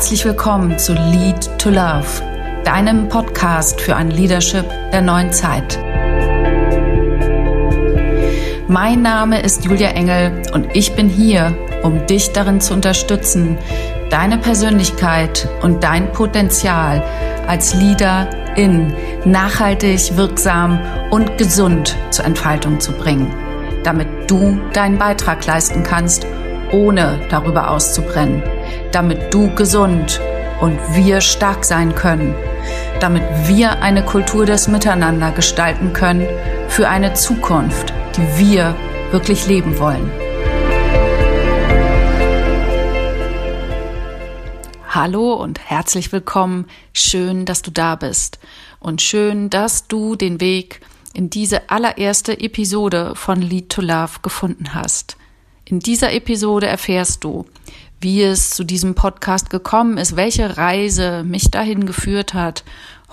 Herzlich willkommen zu Lead to Love, deinem Podcast für ein Leadership der neuen Zeit. Mein Name ist Julia Engel und ich bin hier, um dich darin zu unterstützen, deine Persönlichkeit und dein Potenzial als Leader in nachhaltig, wirksam und gesund zur Entfaltung zu bringen, damit du deinen Beitrag leisten kannst, ohne darüber auszubrennen damit du gesund und wir stark sein können, damit wir eine Kultur des Miteinander gestalten können für eine Zukunft, die wir wirklich leben wollen. Hallo und herzlich willkommen. Schön, dass du da bist und schön, dass du den Weg in diese allererste Episode von Lead to Love gefunden hast. In dieser Episode erfährst du, wie es zu diesem Podcast gekommen ist, welche Reise mich dahin geführt hat,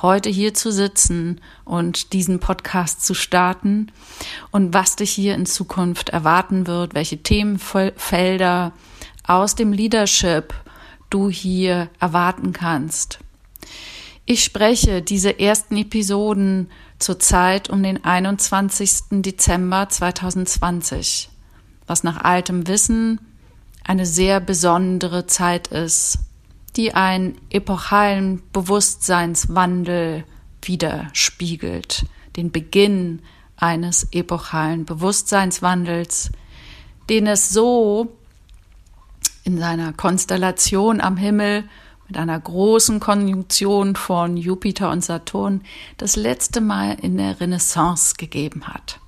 heute hier zu sitzen und diesen Podcast zu starten und was dich hier in Zukunft erwarten wird, welche Themenfelder aus dem Leadership du hier erwarten kannst. Ich spreche diese ersten Episoden zur Zeit um den 21. Dezember 2020, was nach altem Wissen eine sehr besondere Zeit ist, die einen epochalen Bewusstseinswandel widerspiegelt, den Beginn eines epochalen Bewusstseinswandels, den es so in seiner Konstellation am Himmel mit einer großen Konjunktion von Jupiter und Saturn das letzte Mal in der Renaissance gegeben hat.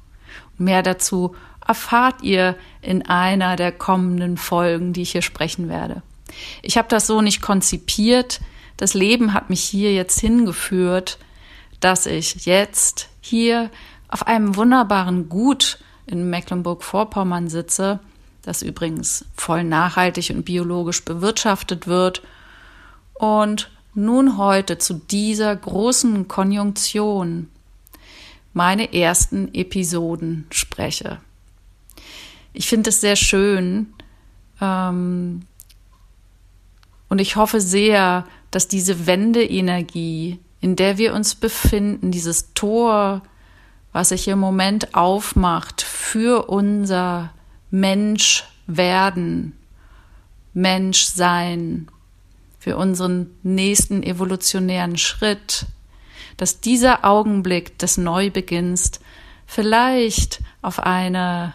Mehr dazu erfahrt ihr in einer der kommenden Folgen, die ich hier sprechen werde. Ich habe das so nicht konzipiert. Das Leben hat mich hier jetzt hingeführt, dass ich jetzt hier auf einem wunderbaren Gut in Mecklenburg-Vorpommern sitze, das übrigens voll nachhaltig und biologisch bewirtschaftet wird und nun heute zu dieser großen Konjunktion meine ersten Episoden spreche ich finde es sehr schön. Ähm, und ich hoffe sehr, dass diese Wendeenergie, in der wir uns befinden, dieses Tor, was sich im Moment aufmacht für unser Menschwerden, Menschsein, für unseren nächsten evolutionären Schritt, dass dieser Augenblick des Neubeginns vielleicht auf eine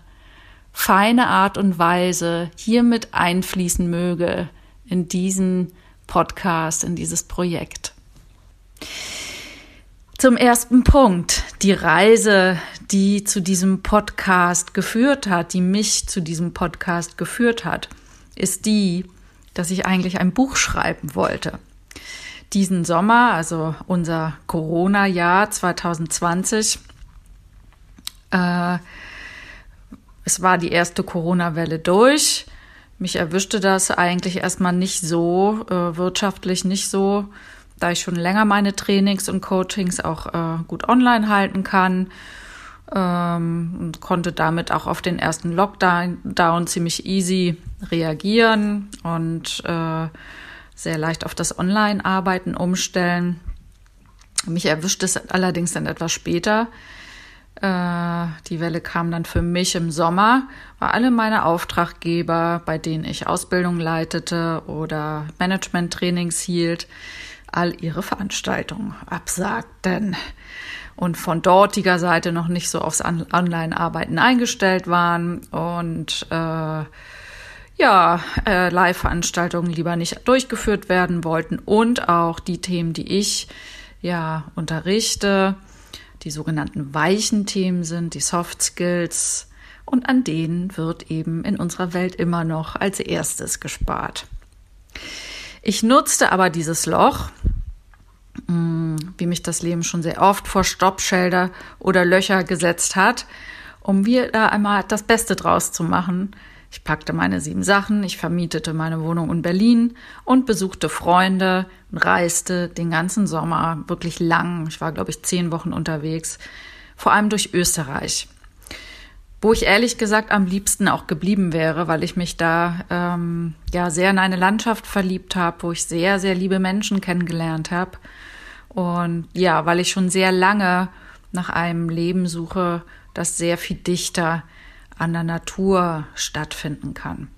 feine Art und Weise hiermit einfließen möge in diesen Podcast, in dieses Projekt. Zum ersten Punkt, die Reise, die zu diesem Podcast geführt hat, die mich zu diesem Podcast geführt hat, ist die, dass ich eigentlich ein Buch schreiben wollte. Diesen Sommer, also unser Corona-Jahr 2020, äh, es war die erste Corona-Welle durch. Mich erwischte das eigentlich erstmal nicht so, äh, wirtschaftlich nicht so, da ich schon länger meine Trainings und Coachings auch äh, gut online halten kann ähm, und konnte damit auch auf den ersten Lockdown ziemlich easy reagieren und äh, sehr leicht auf das Online-Arbeiten umstellen. Mich erwischt es allerdings dann etwas später, äh, die Welle kam dann für mich im Sommer, weil alle meine Auftraggeber, bei denen ich Ausbildung leitete oder Management-Trainings hielt, all ihre Veranstaltungen absagten und von dortiger Seite noch nicht so aufs Online-Arbeiten eingestellt waren. Und äh, ja, äh, Live-Veranstaltungen lieber nicht durchgeführt werden wollten. Und auch die Themen, die ich ja unterrichte, die sogenannten weichen Themen sind, die Soft Skills, und an denen wird eben in unserer Welt immer noch als erstes gespart. Ich nutzte aber dieses Loch, mm, wie mich das Leben schon sehr oft vor Stoppschilder oder Löcher gesetzt hat, um da einmal das Beste draus zu machen, ich packte meine sieben Sachen, ich vermietete meine Wohnung in Berlin und besuchte Freunde und reiste den ganzen Sommer wirklich lang. Ich war, glaube ich, zehn Wochen unterwegs, vor allem durch Österreich. wo ich ehrlich gesagt am liebsten auch geblieben wäre, weil ich mich da ähm, ja sehr in eine Landschaft verliebt habe, wo ich sehr, sehr liebe Menschen kennengelernt habe. Und ja, weil ich schon sehr lange nach einem Leben suche, das sehr viel dichter an der Natur stattfinden kann.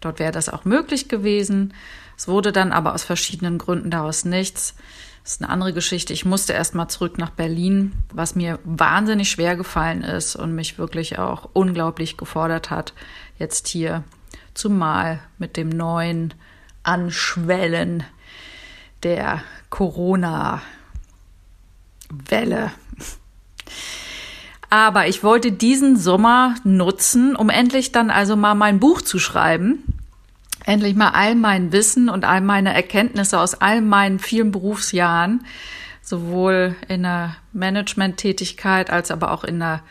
Dort wäre das auch möglich gewesen. Es wurde dann aber aus verschiedenen Gründen daraus nichts. Das ist eine andere Geschichte. Ich musste erst mal zurück nach Berlin, was mir wahnsinnig schwer gefallen ist und mich wirklich auch unglaublich gefordert hat, jetzt hier zumal mit dem neuen Anschwellen der Corona-Welle. Aber ich wollte diesen Sommer nutzen, um endlich dann also mal mein Buch zu schreiben. Endlich mal all mein Wissen und all meine Erkenntnisse aus all meinen vielen Berufsjahren, sowohl in der Management-Tätigkeit als aber auch in der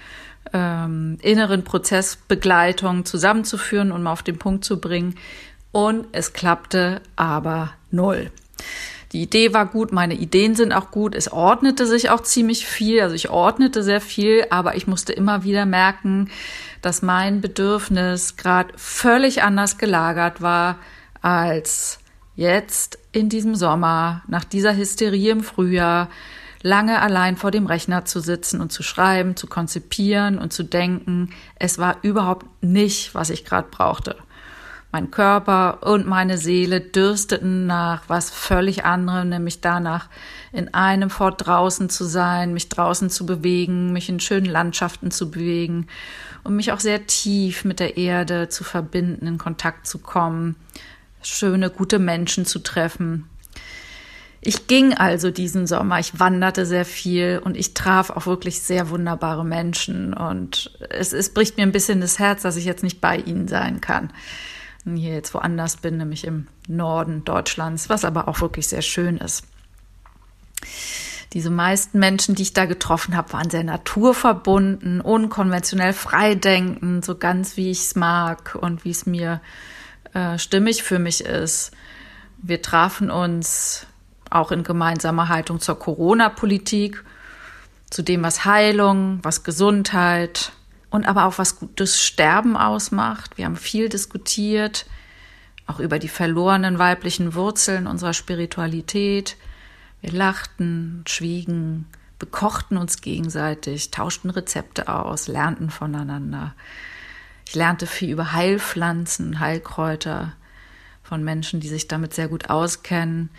ähm, inneren Prozessbegleitung zusammenzuführen und mal auf den Punkt zu bringen. Und es klappte aber null. Die Idee war gut, meine Ideen sind auch gut. Es ordnete sich auch ziemlich viel. Also ich ordnete sehr viel, aber ich musste immer wieder merken, dass mein Bedürfnis gerade völlig anders gelagert war als jetzt in diesem Sommer, nach dieser Hysterie im Frühjahr, lange allein vor dem Rechner zu sitzen und zu schreiben, zu konzipieren und zu denken. Es war überhaupt nicht, was ich gerade brauchte. Mein Körper und meine Seele dürsteten nach was völlig anderem, nämlich danach, in einem Fort draußen zu sein, mich draußen zu bewegen, mich in schönen Landschaften zu bewegen und mich auch sehr tief mit der Erde zu verbinden, in Kontakt zu kommen, schöne, gute Menschen zu treffen. Ich ging also diesen Sommer, ich wanderte sehr viel und ich traf auch wirklich sehr wunderbare Menschen und es, es bricht mir ein bisschen das Herz, dass ich jetzt nicht bei ihnen sein kann hier jetzt woanders bin, nämlich im Norden Deutschlands, was aber auch wirklich sehr schön ist. Diese meisten Menschen, die ich da getroffen habe, waren sehr naturverbunden, unkonventionell freidenkend, so ganz wie ich es mag und wie es mir äh, stimmig für mich ist. Wir trafen uns auch in gemeinsamer Haltung zur Corona-Politik, zu dem, was Heilung, was Gesundheit, und aber auch was gutes Sterben ausmacht. Wir haben viel diskutiert, auch über die verlorenen weiblichen Wurzeln unserer Spiritualität. Wir lachten, schwiegen, bekochten uns gegenseitig, tauschten Rezepte aus, lernten voneinander. Ich lernte viel über Heilpflanzen, Heilkräuter von Menschen, die sich damit sehr gut auskennen.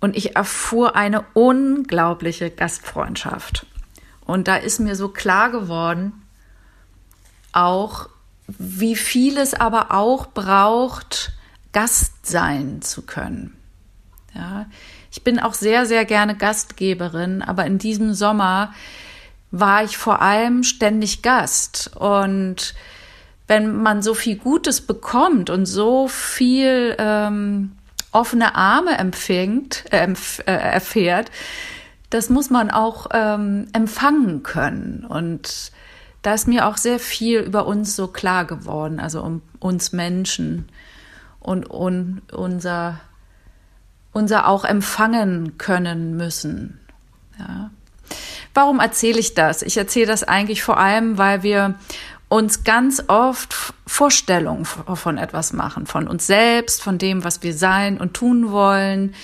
Und ich erfuhr eine unglaubliche Gastfreundschaft. Und da ist mir so klar geworden, auch, wie viel es aber auch braucht, Gast sein zu können. Ja, ich bin auch sehr, sehr gerne Gastgeberin, aber in diesem Sommer war ich vor allem ständig Gast. Und wenn man so viel Gutes bekommt und so viel ähm, offene Arme empfängt, äh, äh, erfährt, das muss man auch ähm, empfangen können. Und da ist mir auch sehr viel über uns so klar geworden, also um uns Menschen und, und unser, unser auch empfangen können müssen. Ja. Warum erzähle ich das? Ich erzähle das eigentlich vor allem, weil wir uns ganz oft Vorstellungen von etwas machen, von uns selbst, von dem, was wir sein und tun wollen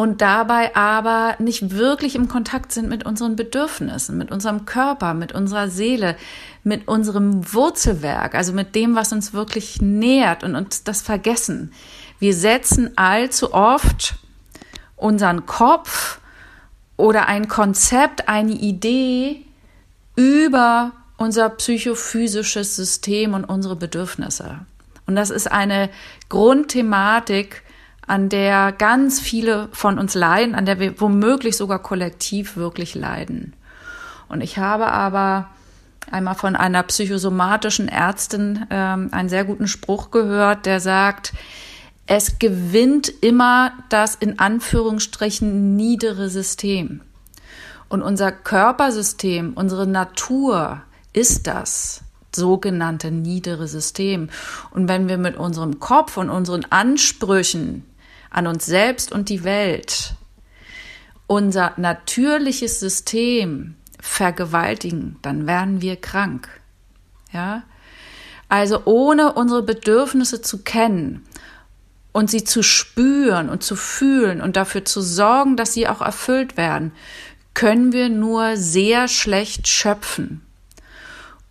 und dabei aber nicht wirklich im Kontakt sind mit unseren Bedürfnissen, mit unserem Körper, mit unserer Seele, mit unserem Wurzelwerk, also mit dem, was uns wirklich nährt und uns das vergessen. Wir setzen allzu oft unseren Kopf oder ein Konzept, eine Idee über unser psychophysisches System und unsere Bedürfnisse. Und das ist eine Grundthematik, an der ganz viele von uns leiden, an der wir womöglich sogar kollektiv wirklich leiden. Und ich habe aber einmal von einer psychosomatischen Ärztin ähm, einen sehr guten Spruch gehört, der sagt, es gewinnt immer das in Anführungsstrichen niedere System. Und unser Körpersystem, unsere Natur ist das sogenannte niedere System. Und wenn wir mit unserem Kopf und unseren Ansprüchen an uns selbst und die Welt unser natürliches System vergewaltigen, dann werden wir krank. Ja. Also ohne unsere Bedürfnisse zu kennen und sie zu spüren und zu fühlen und dafür zu sorgen, dass sie auch erfüllt werden, können wir nur sehr schlecht schöpfen.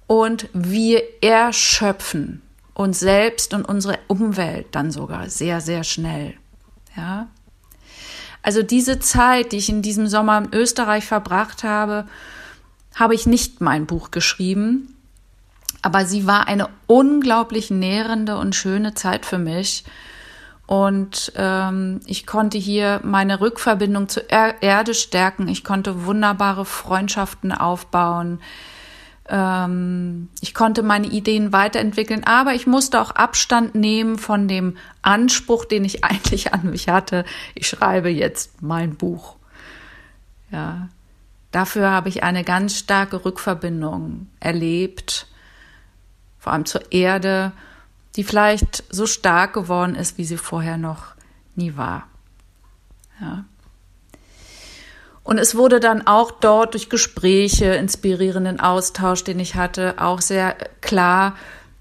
Und wir erschöpfen uns selbst und unsere Umwelt dann sogar sehr, sehr schnell. Ja. Also diese Zeit, die ich in diesem Sommer in Österreich verbracht habe, habe ich nicht mein Buch geschrieben, aber sie war eine unglaublich nährende und schöne Zeit für mich. Und ähm, ich konnte hier meine Rückverbindung zur er Erde stärken. Ich konnte wunderbare Freundschaften aufbauen. Ähm, ich konnte meine Ideen weiterentwickeln, aber ich musste auch Abstand nehmen von dem Anspruch, den ich eigentlich an mich hatte. Ich schreibe jetzt mein Buch. Ja, dafür habe ich eine ganz starke Rückverbindung erlebt, vor allem zur Erde, die vielleicht so stark geworden ist, wie sie vorher noch nie war. Ja. Und es wurde dann auch dort durch Gespräche, inspirierenden Austausch, den ich hatte, auch sehr klar,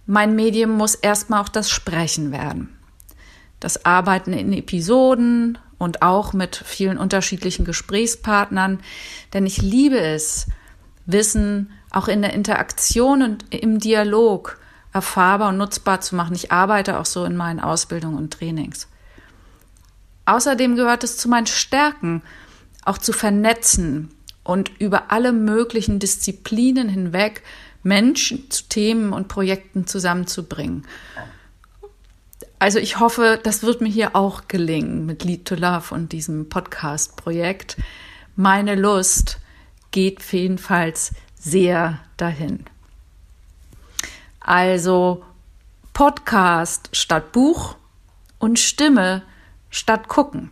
mein Medium muss erstmal auch das Sprechen werden. Das Arbeiten in Episoden und auch mit vielen unterschiedlichen Gesprächspartnern, denn ich liebe es, Wissen auch in der Interaktion und im Dialog erfahrbar und nutzbar zu machen. Ich arbeite auch so in meinen Ausbildungen und Trainings. Außerdem gehört es zu meinen Stärken, auch zu vernetzen und über alle möglichen Disziplinen hinweg Menschen zu Themen und Projekten zusammenzubringen. Also ich hoffe, das wird mir hier auch gelingen mit Lead to Love und diesem Podcast-Projekt. Meine Lust geht jedenfalls sehr dahin. Also Podcast statt Buch und Stimme statt gucken.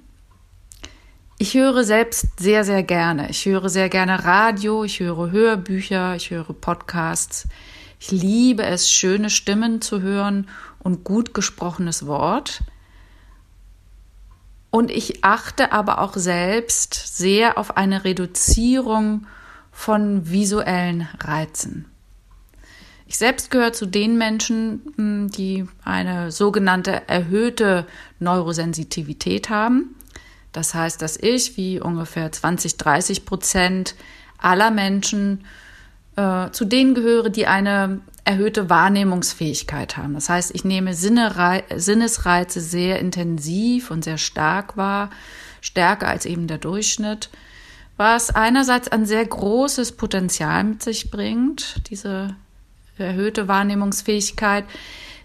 Ich höre selbst sehr, sehr gerne. Ich höre sehr gerne Radio, ich höre Hörbücher, ich höre Podcasts. Ich liebe es, schöne Stimmen zu hören und gut gesprochenes Wort. Und ich achte aber auch selbst sehr auf eine Reduzierung von visuellen Reizen. Ich selbst gehöre zu den Menschen, hm, die eine sogenannte erhöhte Neurosensitivität haben. Das heißt, dass ich, wie ungefähr 20, 30 Prozent aller Menschen, äh, zu denen gehöre, die eine erhöhte Wahrnehmungsfähigkeit haben. Das heißt, ich nehme Sinnesreize sehr intensiv und sehr stark wahr, stärker als eben der Durchschnitt, was einerseits ein sehr großes Potenzial mit sich bringt, diese erhöhte Wahrnehmungsfähigkeit.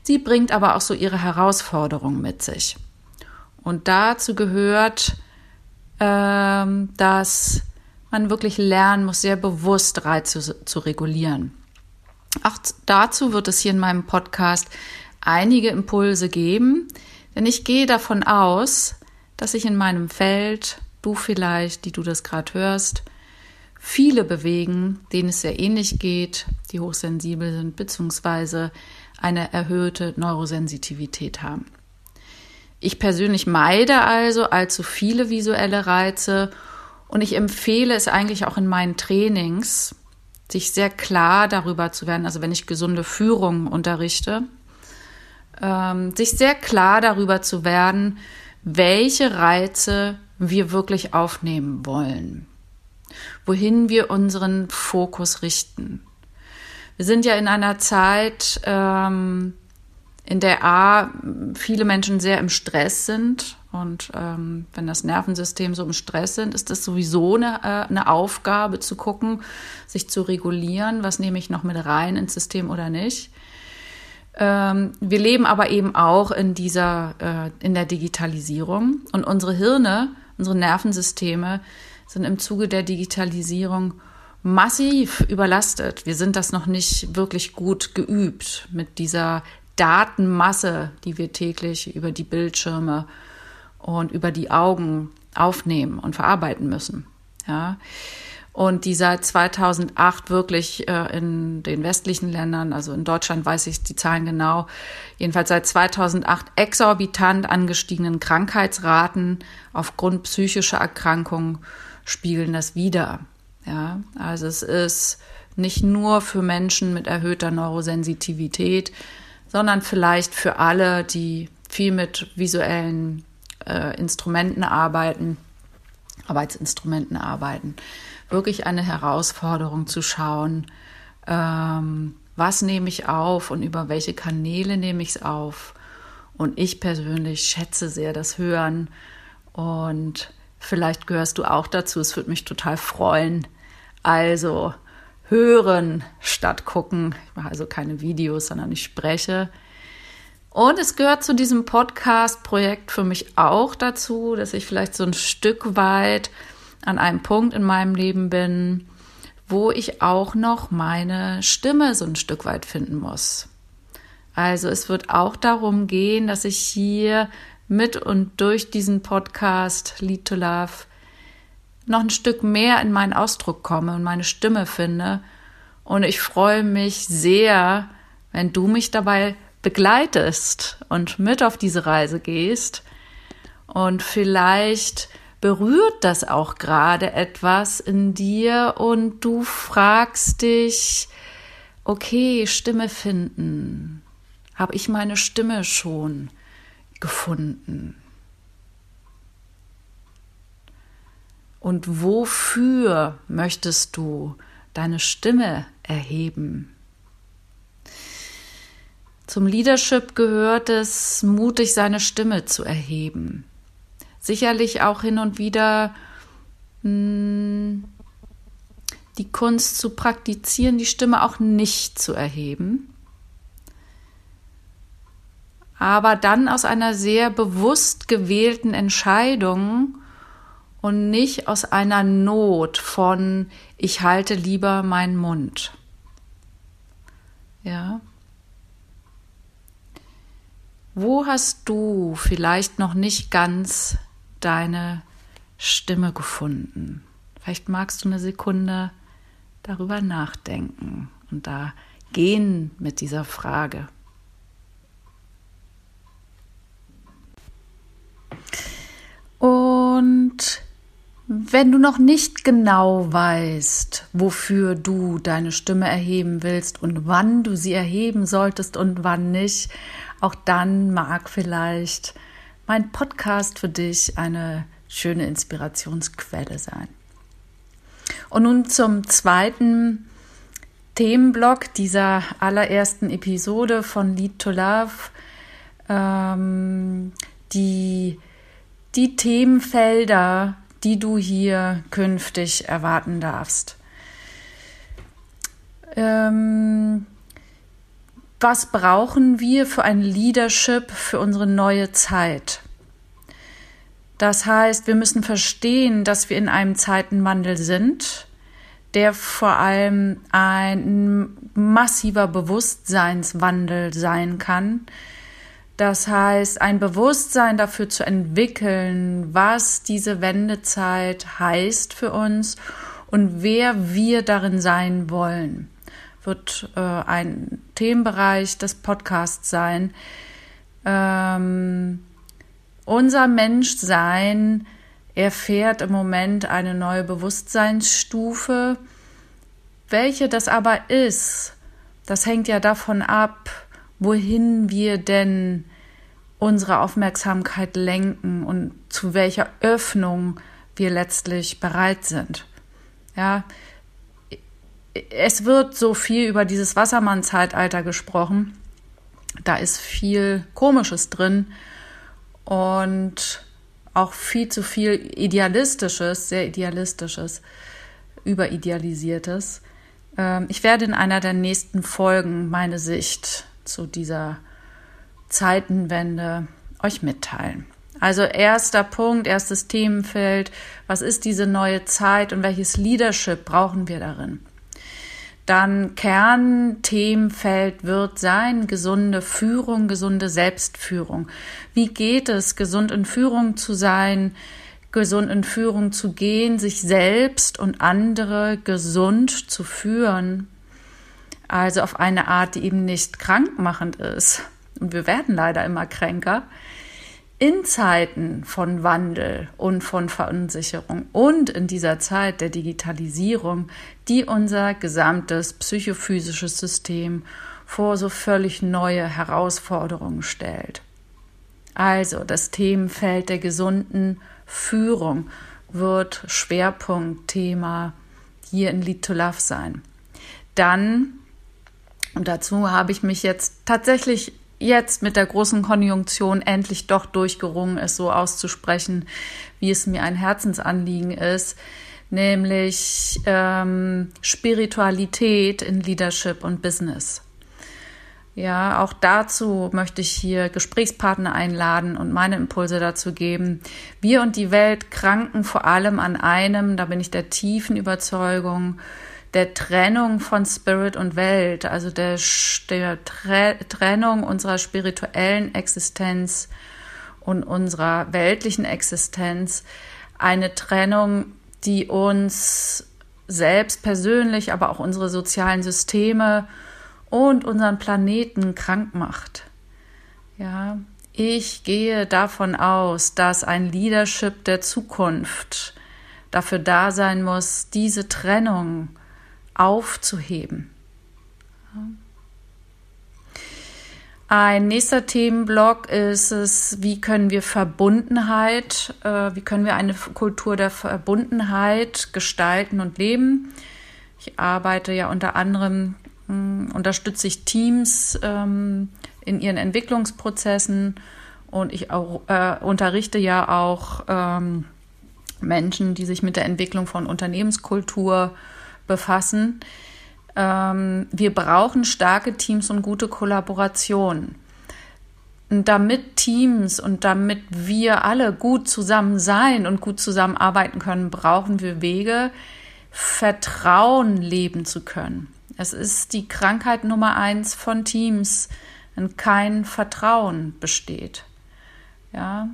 Sie bringt aber auch so ihre Herausforderungen mit sich. Und dazu gehört, ähm, dass man wirklich lernen muss, sehr bewusst Reize zu, zu regulieren. Auch dazu wird es hier in meinem Podcast einige Impulse geben, denn ich gehe davon aus, dass sich in meinem Feld, du vielleicht, die du das gerade hörst, viele bewegen, denen es sehr ähnlich geht, die hochsensibel sind, beziehungsweise eine erhöhte Neurosensitivität haben. Ich persönlich meide also allzu viele visuelle Reize und ich empfehle es eigentlich auch in meinen Trainings, sich sehr klar darüber zu werden, also wenn ich gesunde Führung unterrichte, ähm, sich sehr klar darüber zu werden, welche Reize wir wirklich aufnehmen wollen, wohin wir unseren Fokus richten. Wir sind ja in einer Zeit, ähm, in der A viele Menschen sehr im Stress sind. Und ähm, wenn das Nervensystem so im Stress sind, ist das sowieso eine, äh, eine Aufgabe zu gucken, sich zu regulieren, was nehme ich noch mit rein ins System oder nicht. Ähm, wir leben aber eben auch in dieser, äh, in der Digitalisierung und unsere Hirne, unsere Nervensysteme sind im Zuge der Digitalisierung massiv überlastet. Wir sind das noch nicht wirklich gut geübt mit dieser Datenmasse, die wir täglich über die Bildschirme und über die Augen aufnehmen und verarbeiten müssen. Ja. Und die seit 2008 wirklich äh, in den westlichen Ländern, also in Deutschland weiß ich die Zahlen genau, jedenfalls seit 2008 exorbitant angestiegenen Krankheitsraten aufgrund psychischer Erkrankungen spiegeln das wider. Ja, also es ist nicht nur für Menschen mit erhöhter Neurosensitivität, sondern vielleicht für alle, die viel mit visuellen äh, Instrumenten arbeiten, Arbeitsinstrumenten arbeiten. Wirklich eine Herausforderung zu schauen, ähm, was nehme ich auf und über welche Kanäle nehme ich es auf. Und ich persönlich schätze sehr das Hören und vielleicht gehörst du auch dazu. Es würde mich total freuen. Also hören statt gucken. Ich mache also keine Videos, sondern ich spreche. Und es gehört zu diesem Podcast-Projekt für mich auch dazu, dass ich vielleicht so ein Stück weit an einem Punkt in meinem Leben bin, wo ich auch noch meine Stimme so ein Stück weit finden muss. Also es wird auch darum gehen, dass ich hier mit und durch diesen Podcast Lead to Love noch ein Stück mehr in meinen Ausdruck komme und meine Stimme finde. Und ich freue mich sehr, wenn du mich dabei begleitest und mit auf diese Reise gehst. Und vielleicht berührt das auch gerade etwas in dir und du fragst dich, okay, Stimme finden. Habe ich meine Stimme schon gefunden? Und wofür möchtest du deine Stimme erheben? Zum Leadership gehört es, mutig seine Stimme zu erheben. Sicherlich auch hin und wieder mh, hm, die Kunst zu praktizieren, die Stimme auch nicht zu erheben. Aber dann aus einer sehr bewusst gewählten Entscheidung und nicht aus einer Not von ich halte lieber meinen Mund. Ja. Wo hast du vielleicht noch nicht ganz deine Stimme gefunden? Vielleicht magst du eine Sekunde darüber nachdenken und da gehen mit dieser Frage. Und wenn du noch nicht genau weißt, wofür du deine Stimme erheben willst und wann du sie erheben solltest und wann nicht, auch dann mag vielleicht mein Podcast für dich eine schöne Inspirationsquelle sein. Und nun zum zweiten Themenblock dieser allerersten Episode von Lead to Love. Ähm, die, die Themenfelder, die du hier künftig erwarten darfst. Ähm, was brauchen wir für ein Leadership für unsere neue Zeit? Das heißt, wir müssen verstehen, dass wir in einem Zeitenwandel sind, der vor allem ein massiver Bewusstseinswandel sein kann. Das heißt, ein Bewusstsein dafür zu entwickeln, was diese Wendezeit heißt für uns und wer wir darin sein wollen wird äh, ein Themenbereich des Podcasts sein. Ähm, unser Menschsein erfährt im Moment eine neue Bewusstseinsstufe. Welche das aber ist, das hängt ja davon ab, wohin wir denn unsere Aufmerksamkeit lenken und zu welcher Öffnung wir letztlich bereit sind. Ja, es wird so viel über dieses Wassermann-Zeitalter gesprochen. Da ist viel Komisches drin und auch viel zu viel Idealistisches, sehr Idealistisches, Überidealisiertes. Ähm, ich werde in einer der nächsten Folgen meine Sicht zu dieser Zeitenwende euch mitteilen. Also erster Punkt, erstes Themenfeld, was ist diese neue Zeit und welches Leadership brauchen wir darin? Dann Kernthemenfeld wird sein gesunde Führung, gesunde Selbstführung. Wie geht es, gesund in Führung zu sein, gesund in Führung zu gehen, sich selbst und andere gesund zu führen? Also auf eine Art, die eben nicht krankmachend ist. Und wir werden leider immer kränker. in Zeiten von Wandel und von Verunsicherung und in dieser Zeit der Digitalisierung, die unser gesamtes psychophysisches System vor so völlig neue Herausforderungen stellt. Also das Themenfeld der gesunden Führung wird Schwerpunktthema hier in Lead to Love sein. Dann, und dazu habe ich mich jetzt tatsächlich jetzt mit der großen Konjunktion endlich doch durchgerungen, es so auszusprechen, wie es mir ein Herzensanliegen ist, nämlich ähm, Spiritualität in Leadership und Business. Ja, auch dazu möchte ich hier Gesprächspartner einladen und meine Impulse dazu geben. Wir und die Welt kranken vor allem an einem, da bin ich der tiefen Überzeugung, der Trennung von Spirit und Welt, also der, der Trennung unserer spirituellen Existenz und unserer weltlichen Existenz, eine Trennung, die uns selbst persönlich, aber auch unsere sozialen Systeme und unseren Planeten krank macht. Ja, ich gehe davon aus, dass ein Leadership der Zukunft dafür da sein muss, diese Trennung aufzuheben. Ein nächster Themenblock ist es, wie können wir Verbundenheit, äh, wie können wir eine Kultur der Verbundenheit gestalten und leben. Ich arbeite ja unter anderem, mh, hm, unterstütze ich Teams ähm, in ihren Entwicklungsprozessen und ich auch, äh, unterrichte ja auch ähm, Menschen, die sich mit der Entwicklung von Unternehmenskultur befassen. Ähm, wir brauchen starke Teams und gute Kollaboration. Und damit Teams und damit wir alle gut zusammen sein und gut zusammenarbeiten können, brauchen wir Wege, Vertrauen leben zu können. Es ist die Krankheit Nummer eins von Teams, wenn kein Vertrauen besteht. Ja,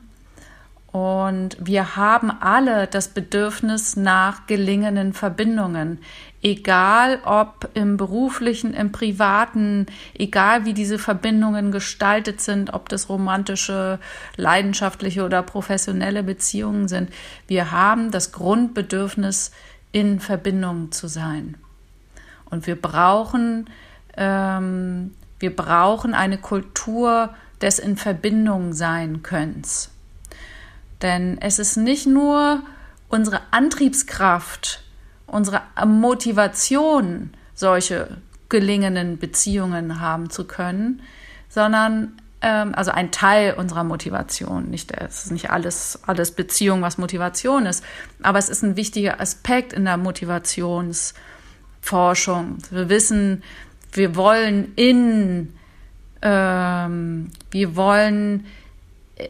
und wir haben alle das Bedürfnis nach gelingenden Verbindungen, egal ob im beruflichen, im privaten, egal wie diese Verbindungen gestaltet sind, ob das romantische, leidenschaftliche oder professionelle Beziehungen sind. Wir haben das Grundbedürfnis, in Verbindung zu sein. Und wir brauchen, ähm, wir brauchen eine Kultur des in Verbindung sein Könns. Denn es ist nicht nur unsere Antriebskraft, unsere Motivation, solche gelingenden Beziehungen haben zu können, sondern ähm, also ein Teil unserer Motivation. Nicht, es ist nicht alles, alles Beziehung, was Motivation ist, aber es ist ein wichtiger Aspekt in der Motivationsforschung. Wir wissen, wir wollen in, ähm, wir wollen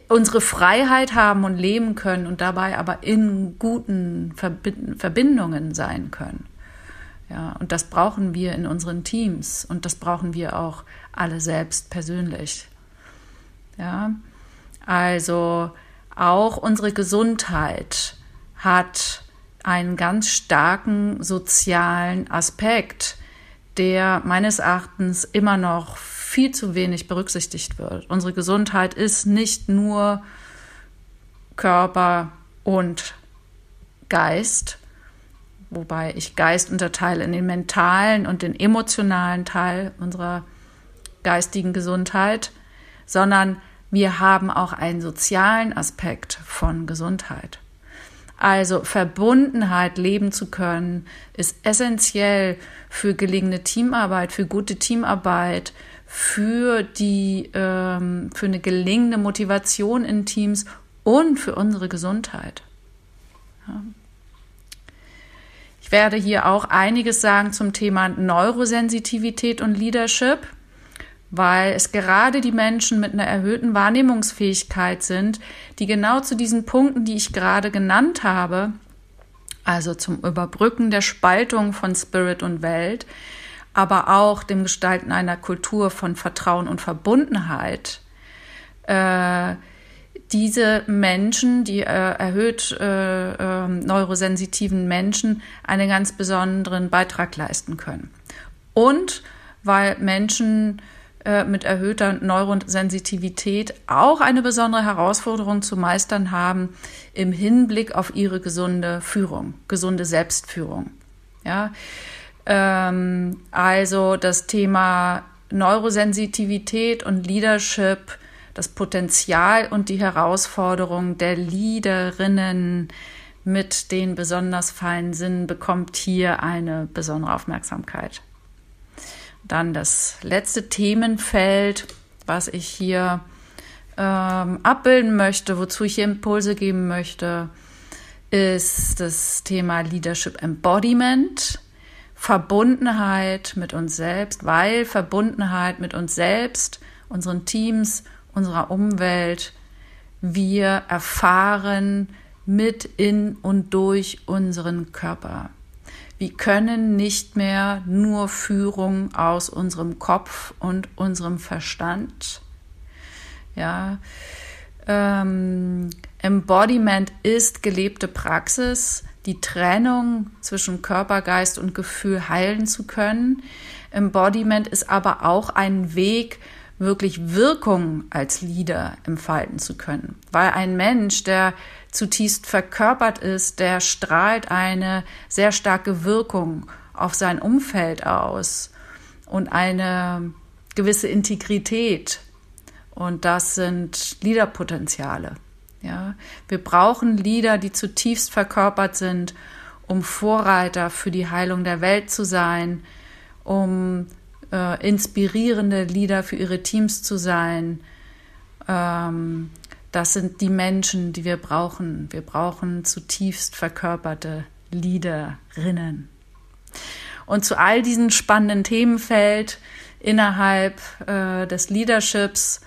unsere Freiheit haben und leben können und dabei aber in guten Verbindungen sein können. Ja, und das brauchen wir in unseren Teams und das brauchen wir auch alle selbst persönlich. Ja, also auch unsere Gesundheit hat einen ganz starken sozialen Aspekt, der meines Erachtens immer noch viel zu wenig berücksichtigt wird. Unsere Gesundheit ist nicht nur Körper und Geist, wobei ich Geist unterteile in den mentalen und den emotionalen Teil unserer geistigen Gesundheit, sondern wir haben auch einen sozialen Aspekt von Gesundheit. Also Verbundenheit leben zu können, ist essentiell für gelingende Teamarbeit, für gute Teamarbeit, für die ähm, für eine gelingende Motivation in Teams und für unsere Gesundheit. Ja. Ich werde hier auch einiges sagen zum Thema Neurosensitivität und Leadership, weil es gerade die Menschen mit einer erhöhten Wahrnehmungsfähigkeit sind, die genau zu diesen Punkten, die ich gerade genannt habe, also zum Überbrücken der Spaltung von Spirit und Welt, aber auch dem Gestalten einer Kultur von Vertrauen und Verbundenheit, äh, diese Menschen, die äh, erhöht äh, äh, neurosensitiven Menschen, einen ganz besonderen Beitrag leisten können. Und weil Menschen äh, mit erhöhter Neurosensitivität auch eine besondere Herausforderung zu meistern haben im Hinblick auf ihre gesunde Führung, gesunde Selbstführung. Ja, ähm, also das Thema Neurosensitivität und Leadership, das Potenzial und die Herausforderung der Leaderinnen mit den besonders feinen Sinnen bekommt hier eine besondere Aufmerksamkeit. Dann das letzte Themenfeld, was ich hier ähm, abbilden möchte, wozu ich hier Impulse geben möchte, ist das Thema Leadership Embodiment. Verbundenheit mit uns selbst, weil Verbundenheit mit uns selbst, unseren Teams, unserer Umwelt, wir erfahren mit in und durch unseren Körper. Wir können nicht mehr nur Führung aus unserem Kopf und unserem Verstand. Ja, ähm, Embodiment ist gelebte Praxis die Trennung zwischen Körper, Geist und Gefühl heilen zu können. Embodiment ist aber auch ein Weg, wirklich Wirkung als Leader entfalten zu können. Weil ein Mensch, der zutiefst verkörpert ist, der strahlt eine sehr starke Wirkung auf sein Umfeld aus und eine gewisse Integrität. Und das sind Leaderpotenziale. Ja, wir brauchen Lieder, die zutiefst verkörpert sind, um Vorreiter für die Heilung der Welt zu sein, um äh, inspirierende Lieder für ihre Teams zu sein. Ähm, das sind die Menschen, die wir brauchen. Wir brauchen zutiefst verkörperte Liederinnen. Und zu all diesen spannenden Themenfeld innerhalb äh, des Leaderships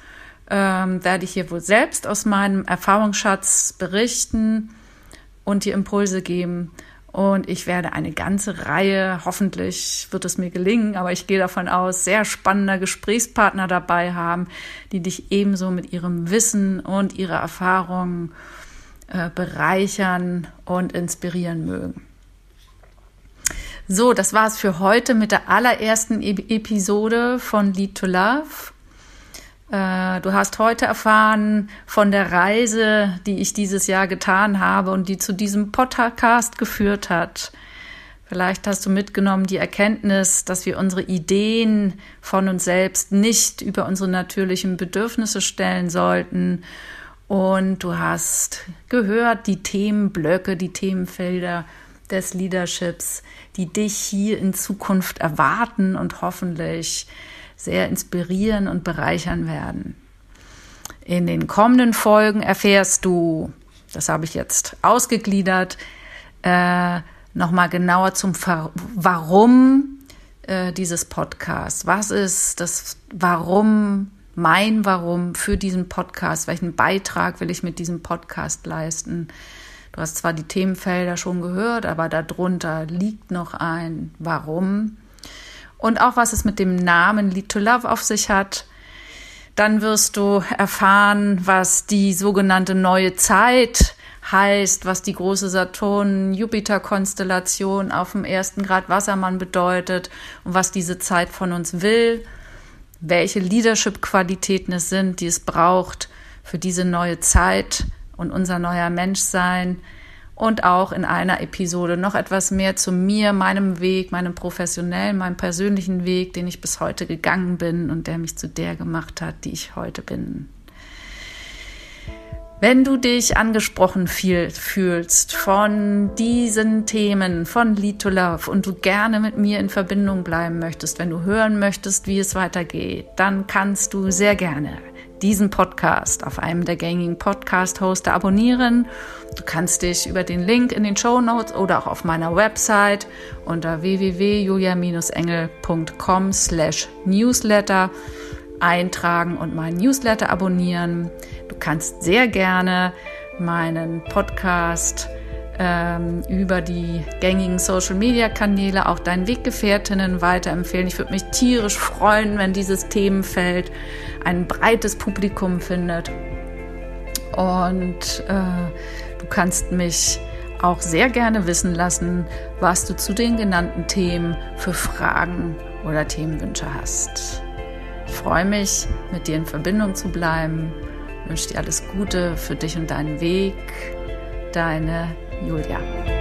ähm, werde ich hier wohl selbst aus meinem Erfahrungsschatz berichten und die Impulse geben. Und ich werde eine ganze Reihe, hoffentlich wird es mir gelingen, aber ich gehe davon aus, sehr spannender Gesprächspartner dabei haben, die dich ebenso mit ihrem Wissen und ihrer Erfahrung äh, bereichern und inspirieren mögen. So, das war es für heute mit der allerersten e Episode von Lead to Love. Äh, du hast heute erfahren von der Reise, die ich dieses Jahr getan habe und die zu diesem Podcast geführt hat. Vielleicht hast du mitgenommen die Erkenntnis, dass wir unsere Ideen von uns selbst nicht über unsere natürlichen Bedürfnisse stellen sollten. Und du hast gehört die Themenblöcke, die Themenfelder des Leaderships, die dich hier in Zukunft erwarten und hoffentlich sehr inspirieren und bereichern werden. In den kommenden Folgen erfährst du, das habe ich jetzt ausgegliedert, äh, nochmal genauer zum Ver Warum äh, dieses Podcasts. Was ist das Warum, mein Warum für diesen Podcast? Welchen Beitrag will ich mit diesem Podcast leisten? Du hast zwar die Themenfelder schon gehört, aber darunter liegt noch ein Warum und auch was es mit dem Namen Lead to Love auf sich hat. Dann wirst du erfahren, was die sogenannte neue Zeit heißt, was die große Saturn-Jupiter-Konstellation auf dem ersten Grad Wassermann bedeutet und was diese Zeit von uns will, welche Leadership-Qualitäten es sind, die es braucht für diese neue Zeit und unser neuer Menschsein und auch in einer Episode noch etwas mehr zu mir, meinem Weg, meinem professionellen, meinem persönlichen Weg, den ich bis heute gegangen bin und der mich zu der gemacht hat, die ich heute bin. Wenn du dich angesprochen fühlst von diesen Themen, von Lead to Love und du gerne mit mir in Verbindung bleiben möchtest, wenn du hören möchtest, wie es weitergeht, dann kannst du sehr gerne diesen Podcast auf einem der gängigen Podcast-Hoster abonnieren. Du kannst dich über den Link in den Show Notes oder auch auf meiner Website unter www.julia-engel.com slash newsletter eintragen und meinen Newsletter abonnieren. Du kannst sehr gerne meinen Podcast ähm, über die gängigen Social-Media-Kanäle auch deinen Weggefährtinnen weiterempfehlen. Ich würde mich tierisch freuen, wenn dieses Themenfeld ein breites Publikum findet. Und äh, du kannst mich auch sehr gerne wissen lassen, was du zu den genannten Themen für Fragen oder Themenwünsche hast. Ich freue mich, mit dir in Verbindung zu bleiben. Ich wünsche dir alles Gute für dich und deinen Weg. Deine 有点。